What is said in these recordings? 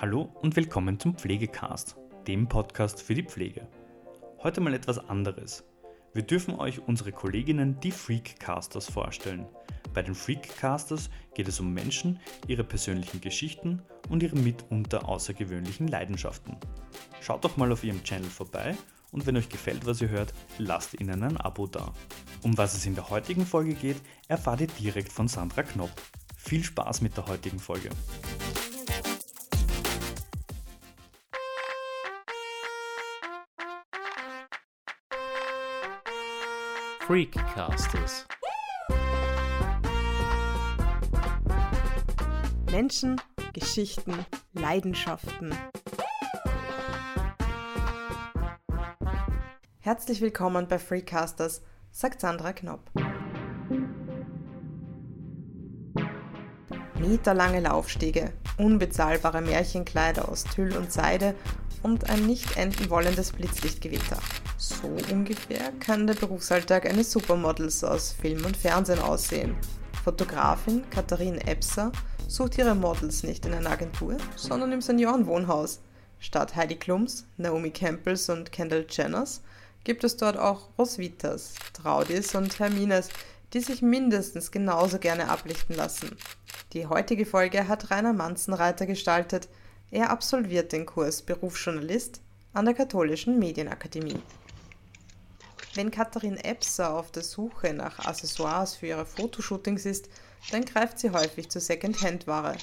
Hallo und willkommen zum Pflegecast, dem Podcast für die Pflege. Heute mal etwas anderes. Wir dürfen euch unsere Kolleginnen, die Freakcasters, vorstellen. Bei den Freakcasters geht es um Menschen, ihre persönlichen Geschichten und ihre mitunter außergewöhnlichen Leidenschaften. Schaut doch mal auf ihrem Channel vorbei und wenn euch gefällt, was ihr hört, lasst ihnen ein Abo da. Um was es in der heutigen Folge geht, erfahrt ihr direkt von Sandra Knopp. Viel Spaß mit der heutigen Folge. Freakcasters. Menschen, Geschichten, Leidenschaften. Herzlich willkommen bei Freakcasters, sagt Sandra Knopp. Meterlange Laufstege, unbezahlbare Märchenkleider aus Tüll und Seide und ein nicht enden wollendes Blitzlichtgewitter. So ungefähr kann der Berufsalltag eines Supermodels aus Film und Fernsehen aussehen. Fotografin Katharine Epser sucht ihre Models nicht in einer Agentur, sondern im Seniorenwohnhaus. Statt Heidi Klums, Naomi Campbells und Kendall Jenners gibt es dort auch Rosvitas, Traudis und Hermines, die sich mindestens genauso gerne ablichten lassen. Die heutige Folge hat Rainer Manzenreiter gestaltet. Er absolviert den Kurs Berufsjournalist an der Katholischen Medienakademie. Wenn Katharin Epser auf der Suche nach Accessoires für ihre Fotoshootings ist, dann greift sie häufig zu Second-Hand-Ware.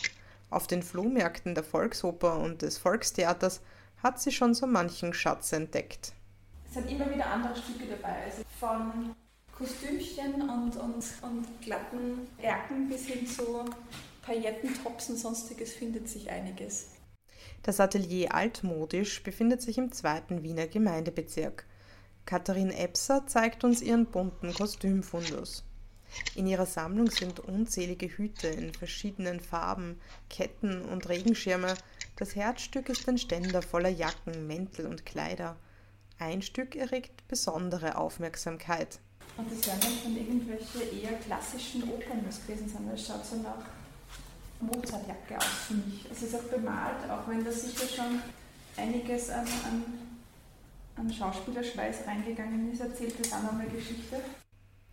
Auf den Flohmärkten der Volksoper und des Volkstheaters hat sie schon so manchen Schatz entdeckt. Es sind immer wieder andere Stücke dabei, also von Kostümchen und, und, und glatten Erken bis hin zu Pailletten, Tops und sonstiges findet sich einiges. Das Atelier Altmodisch befindet sich im zweiten Wiener Gemeindebezirk. Katharin Epser zeigt uns ihren bunten Kostümfundus. In ihrer Sammlung sind unzählige Hüte in verschiedenen Farben, Ketten und Regenschirme. Das Herzstück ist ein Ständer voller Jacken, Mäntel und Kleider. Ein Stück erregt besondere Aufmerksamkeit. Und das werden dann von irgendwelche eher klassischen Opern gewesen sein, es schaut so nach Mozartjacke aus für mich. Es ist auch bemalt, auch wenn da sicher schon einiges an, an an Schauspielerschweiß reingegangen ist, erzählt das auch nochmal Geschichte.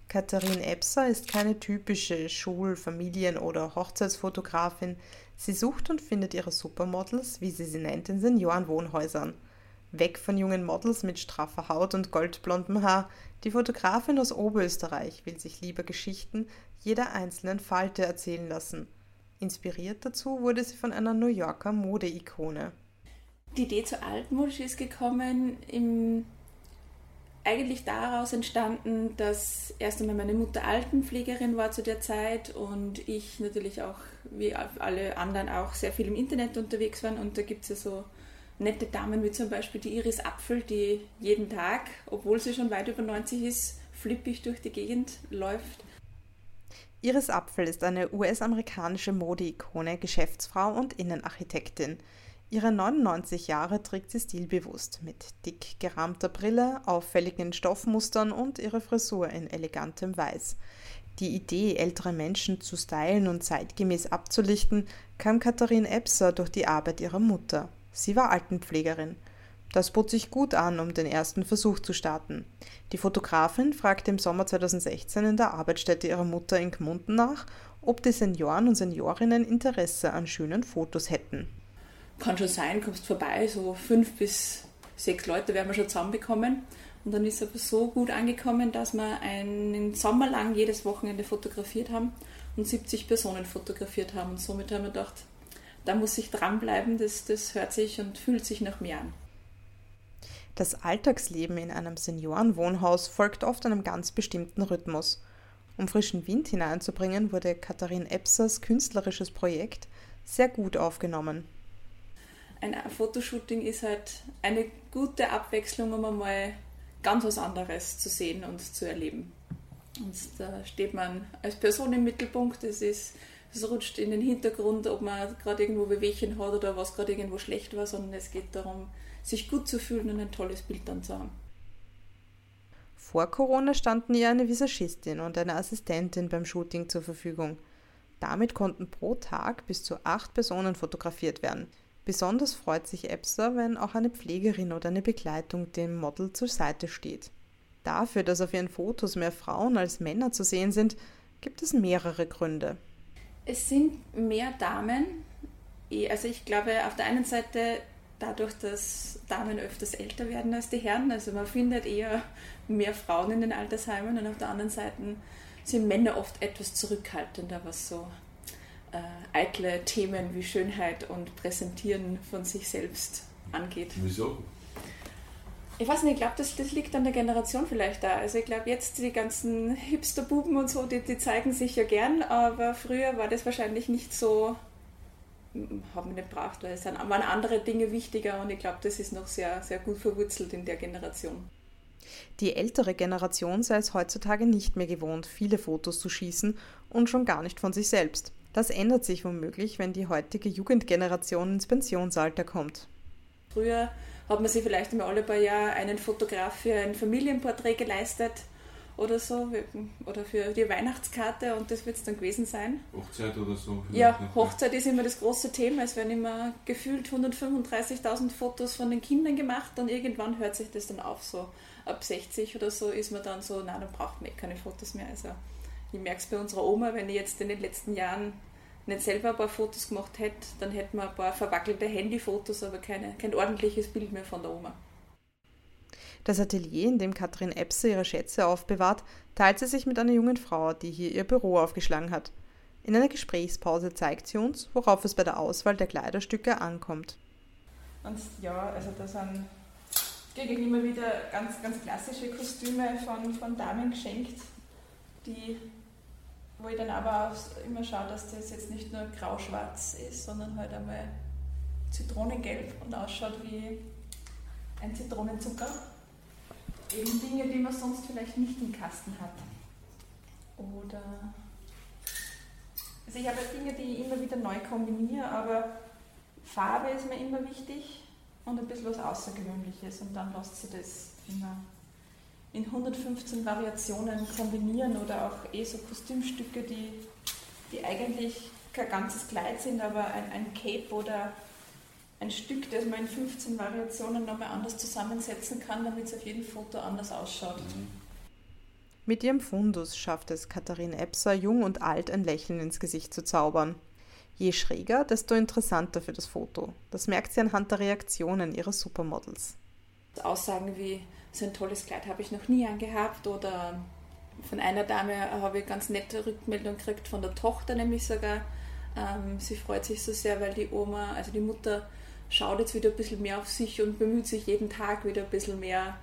Katharine Epser ist keine typische Schul-, Familien- oder Hochzeitsfotografin. Sie sucht und findet ihre Supermodels, wie sie sie nennt, in Seniorenwohnhäusern. Weg von jungen Models mit straffer Haut und goldblondem Haar. Die Fotografin aus Oberösterreich will sich lieber Geschichten jeder einzelnen Falte erzählen lassen. Inspiriert dazu wurde sie von einer New Yorker Modeikone. Die Idee zu altmodisch ist gekommen, im, eigentlich daraus entstanden, dass erst einmal meine Mutter Altenpflegerin war zu der Zeit und ich natürlich auch, wie alle anderen, auch sehr viel im Internet unterwegs waren. Und da gibt es ja so nette Damen wie zum Beispiel die Iris Apfel, die jeden Tag, obwohl sie schon weit über 90 ist, flippig durch die Gegend läuft. Iris Apfel ist eine US-amerikanische Modeikone, Geschäftsfrau und Innenarchitektin. Ihre 99 Jahre trägt sie stilbewusst, mit dick gerahmter Brille, auffälligen Stoffmustern und ihre Frisur in elegantem Weiß. Die Idee, ältere Menschen zu stylen und zeitgemäß abzulichten, kam Katharine Epser durch die Arbeit ihrer Mutter. Sie war Altenpflegerin. Das bot sich gut an, um den ersten Versuch zu starten. Die Fotografin fragte im Sommer 2016 in der Arbeitsstätte ihrer Mutter in Gmunden nach, ob die Senioren und Seniorinnen Interesse an schönen Fotos hätten kann schon sein, kommst vorbei, so fünf bis sechs Leute werden wir schon zusammenbekommen. Und dann ist es aber so gut angekommen, dass wir einen Sommer lang jedes Wochenende fotografiert haben und 70 Personen fotografiert haben. Und somit haben wir gedacht, da muss ich dranbleiben, das, das hört sich und fühlt sich nach mir an. Das Alltagsleben in einem Seniorenwohnhaus folgt oft einem ganz bestimmten Rhythmus. Um frischen Wind hineinzubringen, wurde Katharin Epsers künstlerisches Projekt sehr gut aufgenommen ein Fotoshooting ist halt eine gute Abwechslung, um einmal ganz was anderes zu sehen und zu erleben. Und da steht man als Person im Mittelpunkt. Es, ist, es rutscht in den Hintergrund, ob man gerade irgendwo Bewegchen hat oder was gerade irgendwo schlecht war, sondern es geht darum, sich gut zu fühlen und ein tolles Bild dann zu haben. Vor Corona standen ihr eine Visagistin und eine Assistentin beim Shooting zur Verfügung. Damit konnten pro Tag bis zu acht Personen fotografiert werden – Besonders freut sich Epsa, wenn auch eine Pflegerin oder eine Begleitung dem Model zur Seite steht. Dafür, dass auf ihren Fotos mehr Frauen als Männer zu sehen sind, gibt es mehrere Gründe. Es sind mehr Damen. Also ich glaube, auf der einen Seite dadurch, dass Damen öfters älter werden als die Herren. Also man findet eher mehr Frauen in den Altersheimen und auf der anderen Seite sind Männer oft etwas zurückhaltender, was so äh, eitle Themen wie Schönheit und Präsentieren von sich selbst angeht. Wieso? Ich weiß nicht, ich glaube, das, das liegt an der Generation vielleicht da. Also ich glaube, jetzt die ganzen Hipster-Buben und so, die, die zeigen sich ja gern, aber früher war das wahrscheinlich nicht so, haben wir nicht gebraucht, weil es waren andere Dinge wichtiger und ich glaube, das ist noch sehr, sehr gut verwurzelt in der Generation. Die ältere Generation sei es heutzutage nicht mehr gewohnt, viele Fotos zu schießen und schon gar nicht von sich selbst. Das ändert sich womöglich, wenn die heutige Jugendgeneration ins Pensionsalter kommt. Früher hat man sich vielleicht immer alle paar Jahre einen Fotograf für ein Familienporträt geleistet oder so, oder für die Weihnachtskarte und das wird es dann gewesen sein. Hochzeit oder so? Ja, Hochzeit ist immer das große Thema. Es werden immer gefühlt 135.000 Fotos von den Kindern gemacht und irgendwann hört sich das dann auf. So ab 60 oder so ist man dann so, na, dann braucht man eh keine Fotos mehr. Also ich merke es bei unserer Oma, wenn ich jetzt in den letzten Jahren nicht selber ein paar Fotos gemacht hätte, dann hätten wir ein paar verwackelte Handyfotos, aber keine, kein ordentliches Bild mehr von der Oma. Das Atelier, in dem Katrin Epse ihre Schätze aufbewahrt, teilt sie sich mit einer jungen Frau, die hier ihr Büro aufgeschlagen hat. In einer Gesprächspause zeigt sie uns, worauf es bei der Auswahl der Kleiderstücke ankommt. Und ja, also da sind ich immer wieder ganz, ganz klassische Kostüme von, von Damen geschenkt, die, wo ich dann aber auch immer schaue, dass das jetzt nicht nur grau-schwarz ist, sondern halt einmal zitronengelb und ausschaut wie ein Zitronenzucker eben Dinge, die man sonst vielleicht nicht im Kasten hat. Oder also ich habe Dinge, die ich immer wieder neu kombiniere, aber Farbe ist mir immer wichtig und ein bisschen was Außergewöhnliches und dann lässt sich das immer in 115 Variationen kombinieren oder auch eh so Kostümstücke, die, die eigentlich kein ganzes Kleid sind, aber ein, ein Cape oder ein Stück, das man in 15 Variationen nochmal anders zusammensetzen kann, damit es auf jedem Foto anders ausschaut. Mhm. Mit ihrem Fundus schafft es Katharine Epser, jung und alt, ein Lächeln ins Gesicht zu zaubern. Je schräger, desto interessanter für das Foto. Das merkt sie anhand der Reaktionen ihrer Supermodels. Aussagen wie, so ein tolles Kleid habe ich noch nie angehabt oder von einer Dame habe ich ganz nette Rückmeldung gekriegt, von der Tochter nämlich sogar. Ähm, sie freut sich so sehr, weil die Oma, also die Mutter, schaut jetzt wieder ein bisschen mehr auf sich und bemüht sich jeden Tag wieder ein bisschen mehr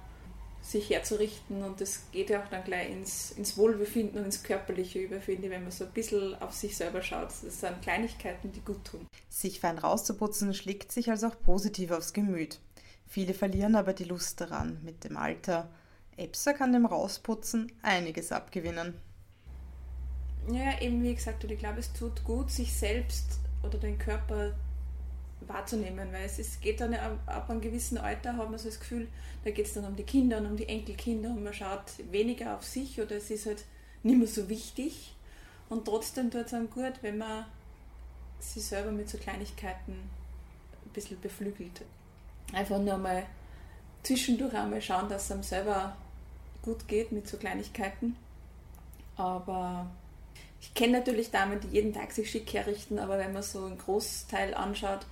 sich herzurichten und das geht ja auch dann gleich ins, ins Wohlbefinden und ins Körperliche über, finde ich, wenn man so ein bisschen auf sich selber schaut. Das sind Kleinigkeiten, die gut tun. Sich fein rauszuputzen schlägt sich also auch positiv aufs Gemüt. Viele verlieren aber die Lust daran mit dem Alter. Epsa kann dem Rausputzen einiges abgewinnen. Ja, eben wie gesagt, ich glaube, es tut gut, sich selbst oder den Körper wahrzunehmen, weil es ist, geht dann ab, einem gewissen Alter, hat man so das Gefühl, da geht es dann um die Kinder und um die Enkelkinder und man schaut weniger auf sich oder es ist halt nicht mehr so wichtig und trotzdem tut es einem gut, wenn man sich selber mit so Kleinigkeiten ein bisschen beflügelt. Einfach nur mal zwischendurch einmal schauen, dass es einem selber gut geht mit so Kleinigkeiten. Aber ich kenne natürlich Damen, die jeden Tag sich schick herrichten, aber wenn man so einen Großteil anschaut,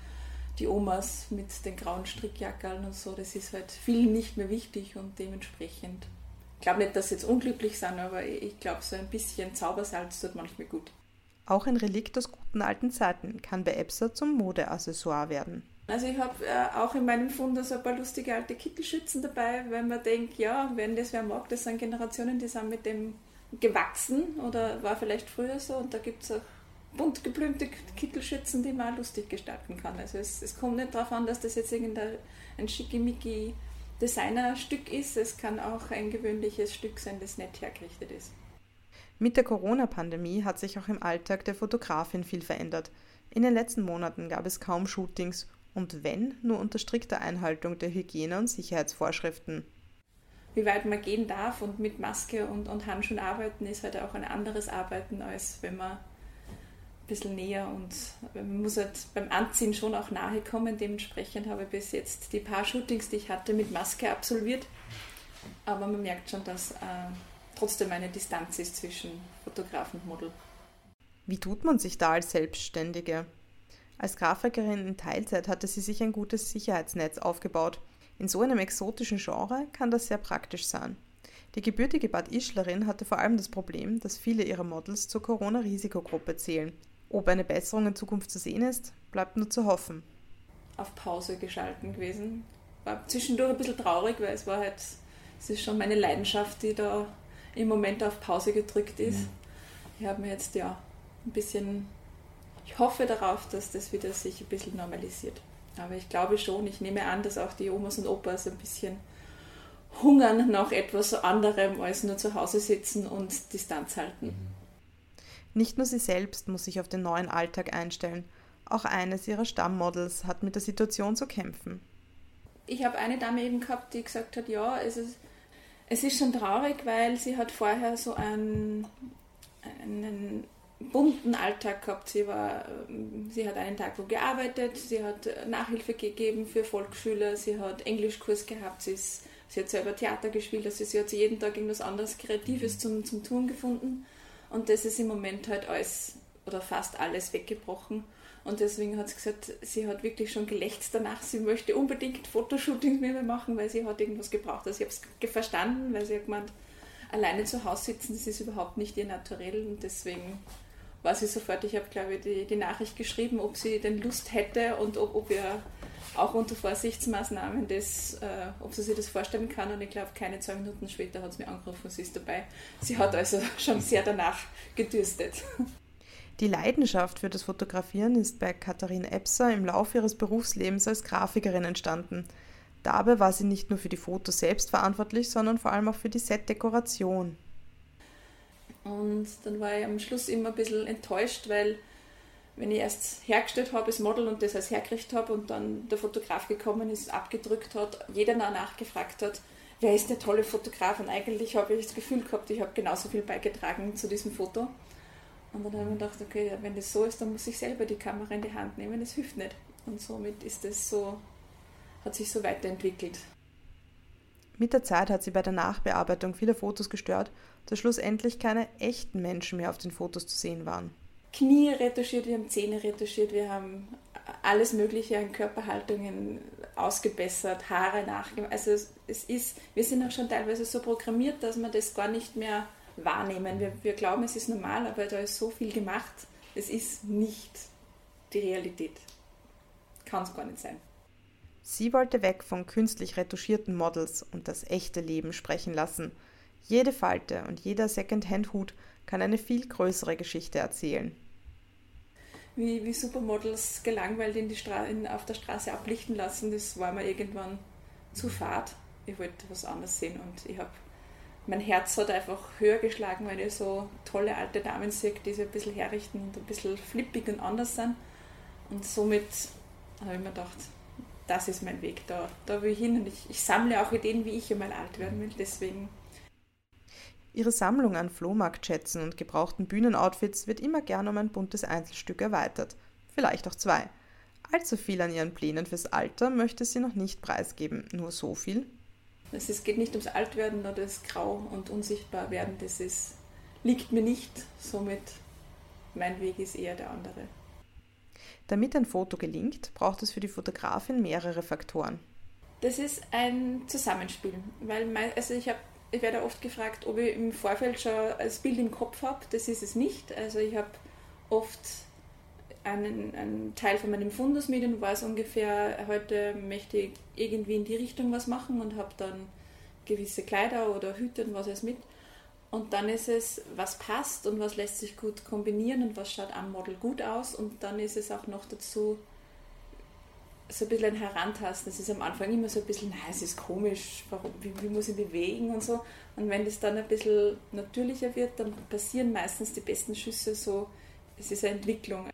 die Omas mit den grauen Strickjackerl und so, das ist halt vielen nicht mehr wichtig und dementsprechend. Ich glaube nicht, dass sie jetzt unglücklich sind, aber ich glaube, so ein bisschen Zaubersalz tut manchmal gut. Auch ein Relikt aus guten alten Zeiten kann bei Epsa zum Modeaccessoire werden. Also ich habe äh, auch in meinem Fund so ein paar lustige alte Kittelschützen dabei, weil man denkt, ja, wenn das wer mag, das sind Generationen, die sind mit dem gewachsen oder war vielleicht früher so und da gibt es auch bunt geblümte Kittelschützen, die man lustig gestalten kann. Also es, es kommt nicht darauf an, dass das jetzt irgendein ein schickimicki Designerstück ist. Es kann auch ein gewöhnliches Stück sein, das nett hergerichtet ist. Mit der Corona-Pandemie hat sich auch im Alltag der Fotografin viel verändert. In den letzten Monaten gab es kaum Shootings und wenn, nur unter strikter Einhaltung der Hygiene- und Sicherheitsvorschriften. Wie weit man gehen darf und mit Maske und, und Handschuhen arbeiten, ist halt auch ein anderes Arbeiten, als wenn man bisschen näher und man muss halt beim Anziehen schon auch nahe kommen. Dementsprechend habe ich bis jetzt die paar Shootings, die ich hatte, mit Maske absolviert. Aber man merkt schon, dass äh, trotzdem eine Distanz ist zwischen Fotograf und Model. Wie tut man sich da als Selbstständige? Als Grafikerin in Teilzeit hatte sie sich ein gutes Sicherheitsnetz aufgebaut. In so einem exotischen Genre kann das sehr praktisch sein. Die gebürtige Bad Ischlerin hatte vor allem das Problem, dass viele ihrer Models zur Corona-Risikogruppe zählen. Ob eine Besserung in Zukunft zu sehen ist, bleibt nur zu hoffen. Auf Pause geschalten gewesen. War zwischendurch ein bisschen traurig, weil es war halt, es ist schon meine Leidenschaft, die da im Moment auf Pause gedrückt ist. Mhm. Ich habe mir jetzt ja ein bisschen, ich hoffe darauf, dass das wieder sich ein bisschen normalisiert. Aber ich glaube schon, ich nehme an, dass auch die Omas und Opas ein bisschen hungern nach etwas anderem als nur zu Hause sitzen und Distanz halten. Mhm. Nicht nur sie selbst muss sich auf den neuen Alltag einstellen, auch eines ihrer Stammmodels hat mit der Situation zu kämpfen. Ich habe eine Dame eben gehabt, die gesagt hat, ja, es ist, es ist schon traurig, weil sie hat vorher so einen, einen bunten Alltag gehabt. Sie, war, sie hat einen Tag wo gearbeitet, sie hat Nachhilfe gegeben für Volksschüler, sie hat Englischkurs gehabt, sie, ist, sie hat selber Theater gespielt, also sie hat jeden Tag irgendwas anderes Kreatives zum, zum Tun gefunden. Und das ist im Moment halt alles oder fast alles weggebrochen. Und deswegen hat sie gesagt, sie hat wirklich schon gelächzt danach, sie möchte unbedingt Fotoshootings mit mir machen, weil sie hat irgendwas gebraucht. Also ich habe es verstanden, weil sie hat gemeint, alleine zu Hause sitzen, das ist überhaupt nicht ihr Naturell und deswegen war sie sofort, ich habe glaube ich die, die Nachricht geschrieben, ob sie denn Lust hätte und ob, ob wir auch unter Vorsichtsmaßnahmen das, äh, ob sie sich das vorstellen kann. Und ich glaube, keine zwei Minuten später hat sie mir angerufen, sie ist dabei. Sie hat also schon sehr danach gedürstet. Die Leidenschaft für das Fotografieren ist bei Katharine Epser im Laufe ihres Berufslebens als Grafikerin entstanden. Dabei war sie nicht nur für die Fotos selbst verantwortlich, sondern vor allem auch für die Setdekoration. Und dann war ich am Schluss immer ein bisschen enttäuscht, weil wenn ich erst hergestellt habe als Model und das als hergerichtet habe und dann der Fotograf gekommen ist, abgedrückt hat, jeder nachgefragt hat, wer ist der tolle Fotograf? Und eigentlich habe ich das Gefühl gehabt, ich habe genauso viel beigetragen zu diesem Foto. Und dann habe ich mir gedacht, okay, wenn das so ist, dann muss ich selber die Kamera in die Hand nehmen, das hilft nicht. Und somit ist das so, hat sich so weiterentwickelt. Mit der Zeit hat sie bei der Nachbearbeitung vieler Fotos gestört, dass schlussendlich keine echten Menschen mehr auf den Fotos zu sehen waren. Knie retuschiert, wir haben Zähne retuschiert, wir haben alles Mögliche an Körperhaltungen ausgebessert, Haare nachgemacht. Also es ist, wir sind auch schon teilweise so programmiert, dass wir das gar nicht mehr wahrnehmen. Wir, wir glauben, es ist normal, aber da ist so viel gemacht. Es ist nicht die Realität. Kann es gar nicht sein. Sie wollte weg von künstlich retuschierten Models und das echte Leben sprechen lassen. Jede Falte und jeder Secondhand-Hut kann eine viel größere Geschichte erzählen. Wie, wie Supermodels gelangweilt in die Stra in, auf der Straße ablichten lassen, das war mir irgendwann zu fad. Ich wollte was anderes sehen und ich habe mein Herz hat einfach höher geschlagen, weil ich so tolle alte Damen sehe, die sich ein bisschen herrichten und ein bisschen flippig und anders sind. Und somit habe ich mir gedacht, das ist mein Weg, da, da will ich hin. Und ich, ich sammle auch Ideen, wie ich einmal alt werden will. Deswegen. Ihre Sammlung an Flohmarktschätzen und gebrauchten Bühnenoutfits wird immer gern um ein buntes Einzelstück erweitert. Vielleicht auch zwei. Allzu viel an ihren Plänen fürs Alter möchte sie noch nicht preisgeben. Nur so viel. Es geht nicht ums Altwerden oder das Grau und Unsichtbarwerden. Das ist, liegt mir nicht. Somit mein Weg ist eher der andere. Damit ein Foto gelingt, braucht es für die Fotografin mehrere Faktoren. Das ist ein Zusammenspiel, weil mein, also ich, hab, ich werde oft gefragt, ob ich im Vorfeld schon das Bild im Kopf habe. Das ist es nicht. Also ich habe oft einen, einen, Teil von meinem Fundus mit und weiß ungefähr, heute möchte ich irgendwie in die Richtung was machen und habe dann gewisse Kleider oder Hüte und was alles mit. Und dann ist es, was passt und was lässt sich gut kombinieren und was schaut am Model gut aus. Und dann ist es auch noch dazu so ein bisschen ein Herantasten. Es ist am Anfang immer so ein bisschen, nein, es ist komisch, warum, wie, wie muss ich bewegen und so. Und wenn das dann ein bisschen natürlicher wird, dann passieren meistens die besten Schüsse so. Es ist eine Entwicklung.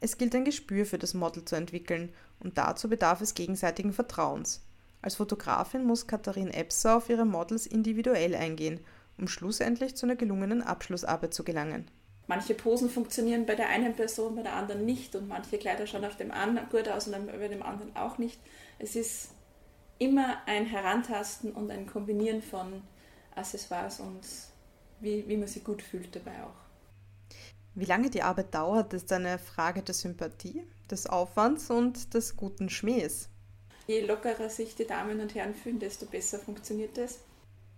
Es gilt ein Gespür für das Model zu entwickeln und dazu bedarf es gegenseitigen Vertrauens. Als Fotografin muss Katharine Epser auf ihre Models individuell eingehen um schlussendlich zu einer gelungenen Abschlussarbeit zu gelangen. Manche Posen funktionieren bei der einen Person, bei der anderen nicht und manche Kleider schauen auf dem einen gut aus und bei dem anderen auch nicht. Es ist immer ein Herantasten und ein Kombinieren von Accessoires und wie, wie man sich gut fühlt dabei auch. Wie lange die Arbeit dauert, ist eine Frage der Sympathie, des Aufwands und des guten Schmähs. Je lockerer sich die Damen und Herren fühlen, desto besser funktioniert es.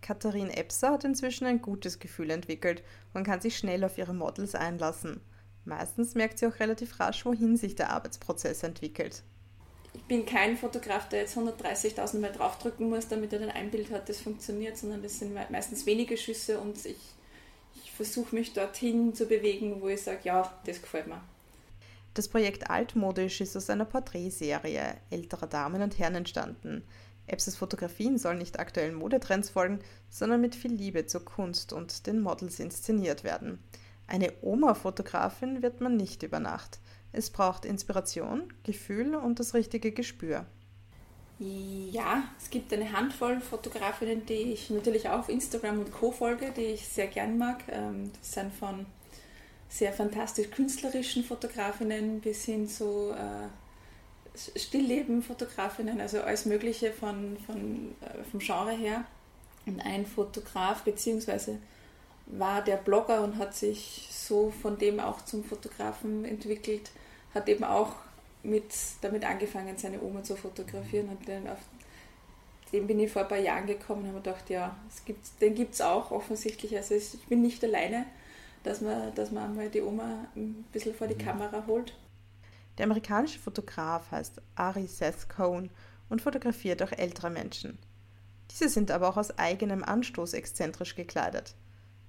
Katharine Epser hat inzwischen ein gutes Gefühl entwickelt und kann sich schnell auf ihre Models einlassen. Meistens merkt sie auch relativ rasch, wohin sich der Arbeitsprozess entwickelt. Ich bin kein Fotograf, der jetzt 130.000 Mal draufdrücken muss, damit er dann ein Bild hat, das funktioniert, sondern das sind meistens wenige Schüsse und ich, ich versuche mich dorthin zu bewegen, wo ich sage, ja, das gefällt mir. Das Projekt Altmodisch ist aus einer Porträtserie älterer Damen und Herren entstanden. Epses Fotografien sollen nicht aktuellen Modetrends folgen, sondern mit viel Liebe zur Kunst und den Models inszeniert werden. Eine Oma-Fotografin wird man nicht über Nacht. Es braucht Inspiration, Gefühl und das richtige Gespür. Ja, es gibt eine Handvoll Fotografinnen, die ich natürlich auch auf Instagram und Co. folge, die ich sehr gern mag. Ähm, das sind von sehr fantastisch künstlerischen Fotografinnen bis hin zu äh, Stillleben-Fotografinnen, also alles Mögliche von, von, äh, vom Genre her. Und ein Fotograf, beziehungsweise war der Blogger und hat sich so von dem auch zum Fotografen entwickelt, hat eben auch mit, damit angefangen, seine Oma zu fotografieren. Und dann auf den bin ich vor ein paar Jahren gekommen und habe gedacht, ja, es gibt, den gibt es auch offensichtlich. Also ich bin nicht alleine dass man, dass man einmal die Oma ein bisschen vor die mhm. Kamera holt. Der amerikanische Fotograf heißt Ari Seth Cohn und fotografiert auch ältere Menschen. Diese sind aber auch aus eigenem Anstoß exzentrisch gekleidet.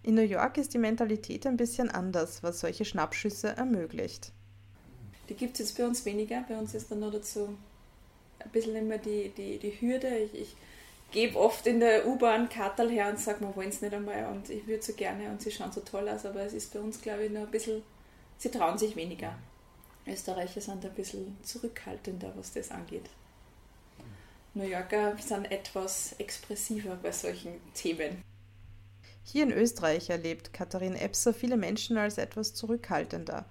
In New York ist die Mentalität ein bisschen anders, was solche Schnappschüsse ermöglicht. Die gibt es jetzt bei uns weniger. Bei uns ist dann noch dazu ein bisschen immer die, die, die Hürde. Ich, ich gebe oft in der U-Bahn Kartel her und sage, wir wollen es nicht einmal und ich würde so gerne und sie schauen so toll aus, aber es ist bei uns, glaube ich, noch ein bisschen, sie trauen sich weniger. Österreicher sind ein bisschen zurückhaltender, was das angeht. New Yorker sind etwas expressiver bei solchen Themen. Hier in Österreich erlebt Katharine Epser viele Menschen als etwas zurückhaltender.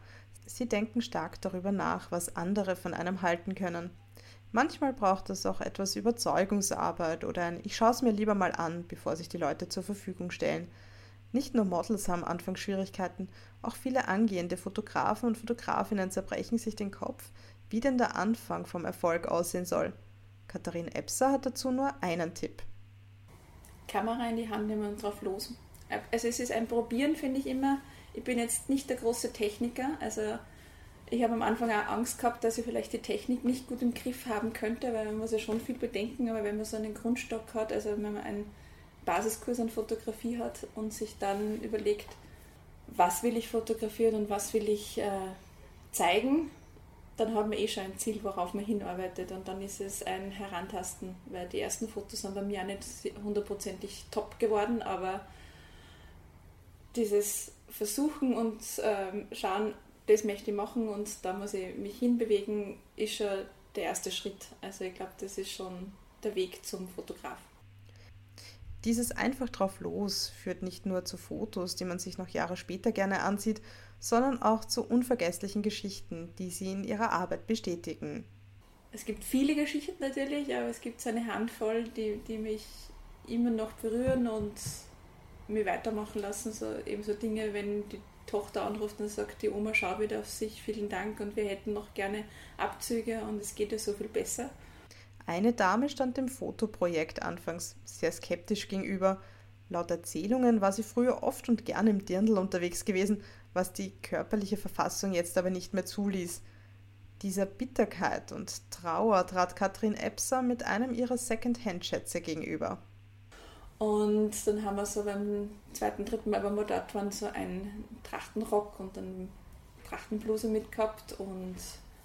Sie denken stark darüber nach, was andere von einem halten können. Manchmal braucht es auch etwas Überzeugungsarbeit oder ein Ich schaue es mir lieber mal an, bevor sich die Leute zur Verfügung stellen. Nicht nur Models haben Anfangsschwierigkeiten, auch viele angehende Fotografen und Fotografinnen zerbrechen sich den Kopf, wie denn der Anfang vom Erfolg aussehen soll. Katharine Epser hat dazu nur einen Tipp. Kamera in die Hand nehmen und drauf los. Also es ist ein Probieren, finde ich immer. Ich bin jetzt nicht der große Techniker, also ich habe am Anfang auch Angst gehabt, dass ich vielleicht die Technik nicht gut im Griff haben könnte, weil man muss ja schon viel bedenken, aber wenn man so einen Grundstock hat, also wenn man einen Basiskurs an Fotografie hat und sich dann überlegt, was will ich fotografieren und was will ich äh, zeigen, dann hat man eh schon ein Ziel, worauf man hinarbeitet und dann ist es ein Herantasten, weil die ersten Fotos sind bei mir auch nicht hundertprozentig top geworden, aber dieses Versuchen und ähm, schauen, das möchte ich machen und da muss ich mich hinbewegen, ist schon der erste Schritt. Also ich glaube, das ist schon der Weg zum Fotograf. Dieses einfach drauf los führt nicht nur zu Fotos, die man sich noch Jahre später gerne ansieht, sondern auch zu unvergesslichen Geschichten, die sie in ihrer Arbeit bestätigen. Es gibt viele Geschichten natürlich, aber es gibt so eine Handvoll, die, die mich immer noch berühren und mich weitermachen lassen. So eben so Dinge, wenn die Tochter anruft und sagt, die Oma schaut wieder auf sich, vielen Dank und wir hätten noch gerne Abzüge und es geht ja so viel besser. Eine Dame stand dem Fotoprojekt anfangs sehr skeptisch gegenüber. Laut Erzählungen war sie früher oft und gern im Dirndl unterwegs gewesen, was die körperliche Verfassung jetzt aber nicht mehr zuließ. Dieser Bitterkeit und Trauer trat Katrin Epser mit einem ihrer Second-Hand-Schätze gegenüber. Und dann haben wir so beim zweiten, dritten Mal, wenn wir dort waren, so einen Trachtenrock und eine Trachtenbluse mitgehabt und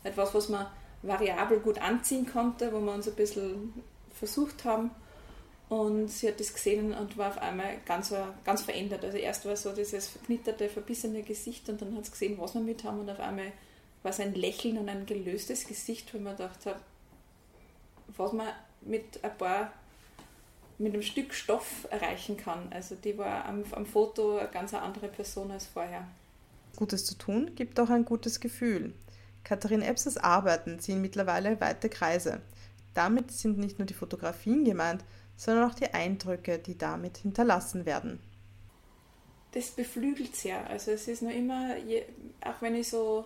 etwas, was man variabel gut anziehen konnte, wo wir uns ein bisschen versucht haben. Und sie hat das gesehen und war auf einmal ganz, ganz verändert. Also erst war so dieses verknitterte, verbissene Gesicht und dann hat sie gesehen, was wir mit haben und auf einmal war es ein Lächeln und ein gelöstes Gesicht, wo man dachte, was man mit ein paar mit einem Stück Stoff erreichen kann. Also die war am, am Foto eine ganz andere Person als vorher. Gutes zu tun gibt auch ein gutes Gefühl. Katharin Epsers Arbeiten ziehen mittlerweile weite Kreise. Damit sind nicht nur die Fotografien gemeint, sondern auch die Eindrücke, die damit hinterlassen werden. Das beflügelt sehr. Also es ist nur immer, auch wenn ich so,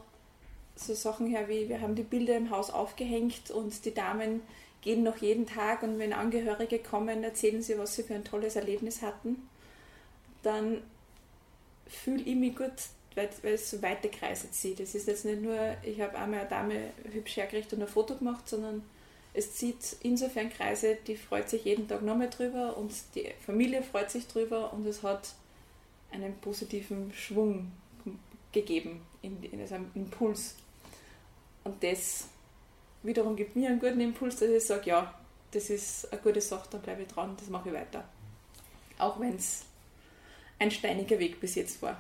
so Sachen her wie, wir haben die Bilder im Haus aufgehängt und die Damen gehen noch jeden Tag und wenn Angehörige kommen, erzählen sie, was sie für ein tolles Erlebnis hatten, dann fühle ich mich gut, weil, es so weite Kreise zieht. Es ist jetzt nicht nur, ich habe einmal eine Dame hübsch hergerichtet und ein Foto gemacht, sondern es zieht insofern Kreise, die freut sich jeden Tag nochmal drüber und die Familie freut sich drüber und es hat einen positiven Schwung gegeben, in, in einem Impuls. Und das wiederum gibt mir einen guten Impuls, dass ich sage, ja, das ist eine gute Sache, dann bleibe ich dran, das mache ich weiter. Auch wenn es ein steiniger Weg bis jetzt war.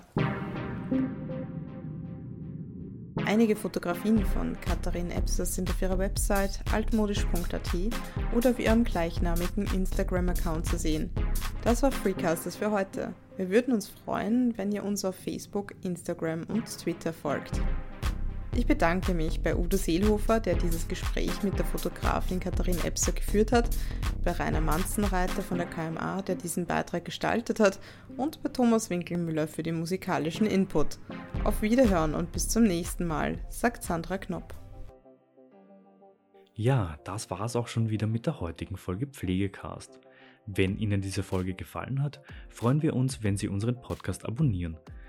Einige Fotografien von Katharin Epser sind auf ihrer Website altmodisch.at oder auf ihrem gleichnamigen Instagram-Account zu sehen. Das war Freecasters für heute. Wir würden uns freuen, wenn ihr uns auf Facebook, Instagram und Twitter folgt. Ich bedanke mich bei Udo Seelhofer, der dieses Gespräch mit der Fotografin Katharin Epser geführt hat, bei Rainer Manzenreiter von der KMA, der diesen Beitrag gestaltet hat, und bei Thomas Winkelmüller für den musikalischen Input. Auf Wiederhören und bis zum nächsten Mal, sagt Sandra Knopp. Ja, das war's auch schon wieder mit der heutigen Folge Pflegecast. Wenn Ihnen diese Folge gefallen hat, freuen wir uns, wenn Sie unseren Podcast abonnieren.